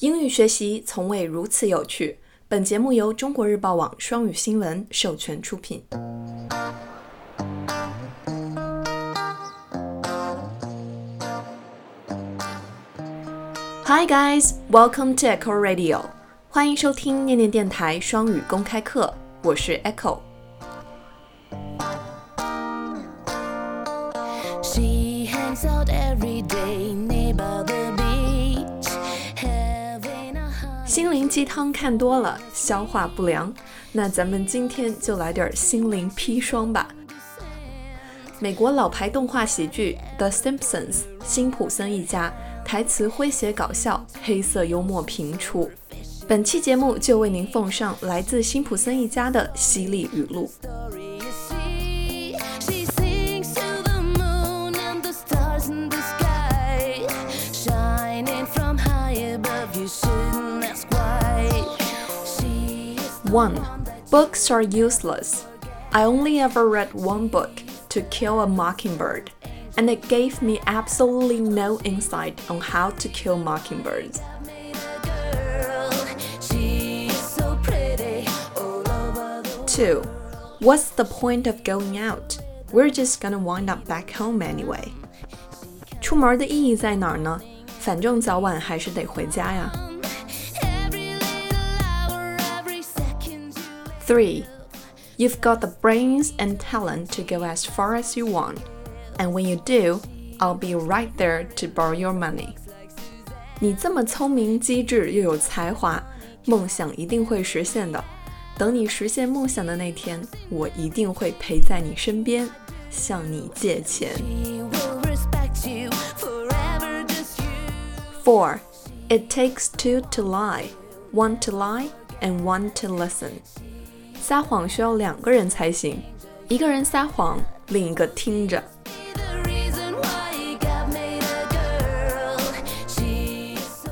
英语学习从未如此有趣。本节目由中国日报网双语新闻授权出品。Hi guys, welcome to Echo Radio。欢迎收听念念电台双语公开课，我是 Echo。心灵鸡汤看多了，消化不良。那咱们今天就来点心灵砒霜吧。美国老牌动画喜剧《The Simpsons》辛普森一家，台词诙谐搞笑，黑色幽默频出。本期节目就为您奉上来自辛普森一家的犀利语录。1. Books are useless. I only ever read one book, To Kill a Mockingbird, and it gave me absolutely no insight on how to kill mockingbirds. 2. What's the point of going out? We're just gonna wind up back home anyway. 出门的意义在哪儿呢？反正早晚还是得回家呀。 3. You've got the brains and talent to go as far as you want, and when you do, I'll be right there to borrow your money. 你这么聪明、机智又有才华，梦想一定会实现的。等你实现梦想的那天，我一定会陪在你身边，向你借钱。Four, it takes two to lie, one to lie and one to listen. 撒谎需要两个人才行，一个人撒谎，另一个听着。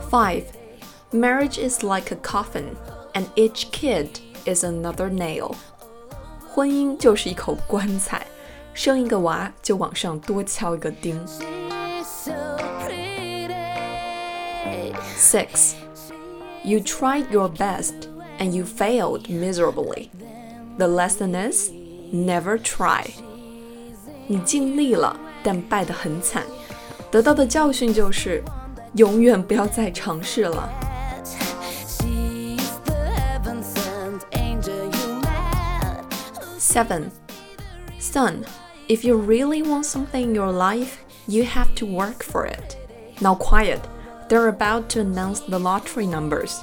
Five, marriage is like a coffin, and each kid is another nail. 婚姻就是一口棺材，生一个娃就往上多敲一个钉。Six, you tried your best and you failed miserably. The lesson is never try. 你尽力了，但败得很惨。得到的教训就是永远不要再尝试了。Seven, son, if you really want something in your life, you have to work for it. Now quiet, they're about to announce the lottery numbers.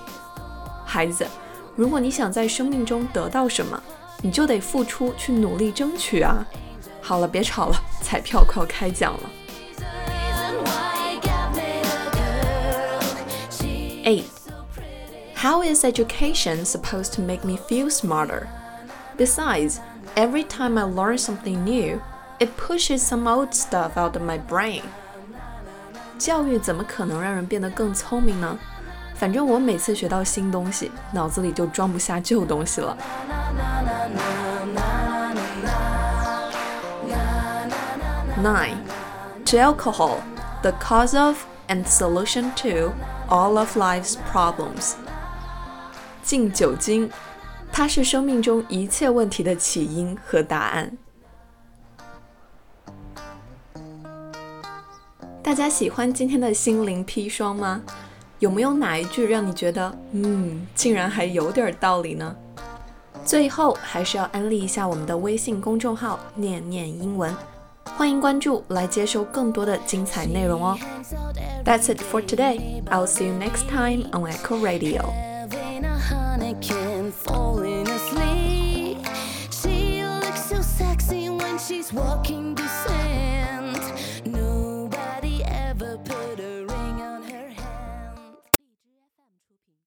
孩子。 如果你想在生命中得到什么，你就得付出去努力争取啊！好了，别吵了，彩票快要开奖了。Eight. How is education supposed to make me feel smarter? Besides, every time I learn something new, it pushes some old stuff out of my brain. 教育怎么可能让人变得更聪明呢？ 反正我每次学到新东西，脑子里就装不下旧东西了。Nine, to alcohol, the cause of and solution to all of life's problems. 敬酒精，它是生命中一切问题的起因和答案。大家喜欢今天的心灵砒霜吗？有没有哪一句让你觉得，嗯，竟然还有点道理呢？最后还是要安利一下我们的微信公众号“念念英文”，欢迎关注来接收更多的精彩内容哦。That's it for today. I'll see you next time on Echo Radio. She's walking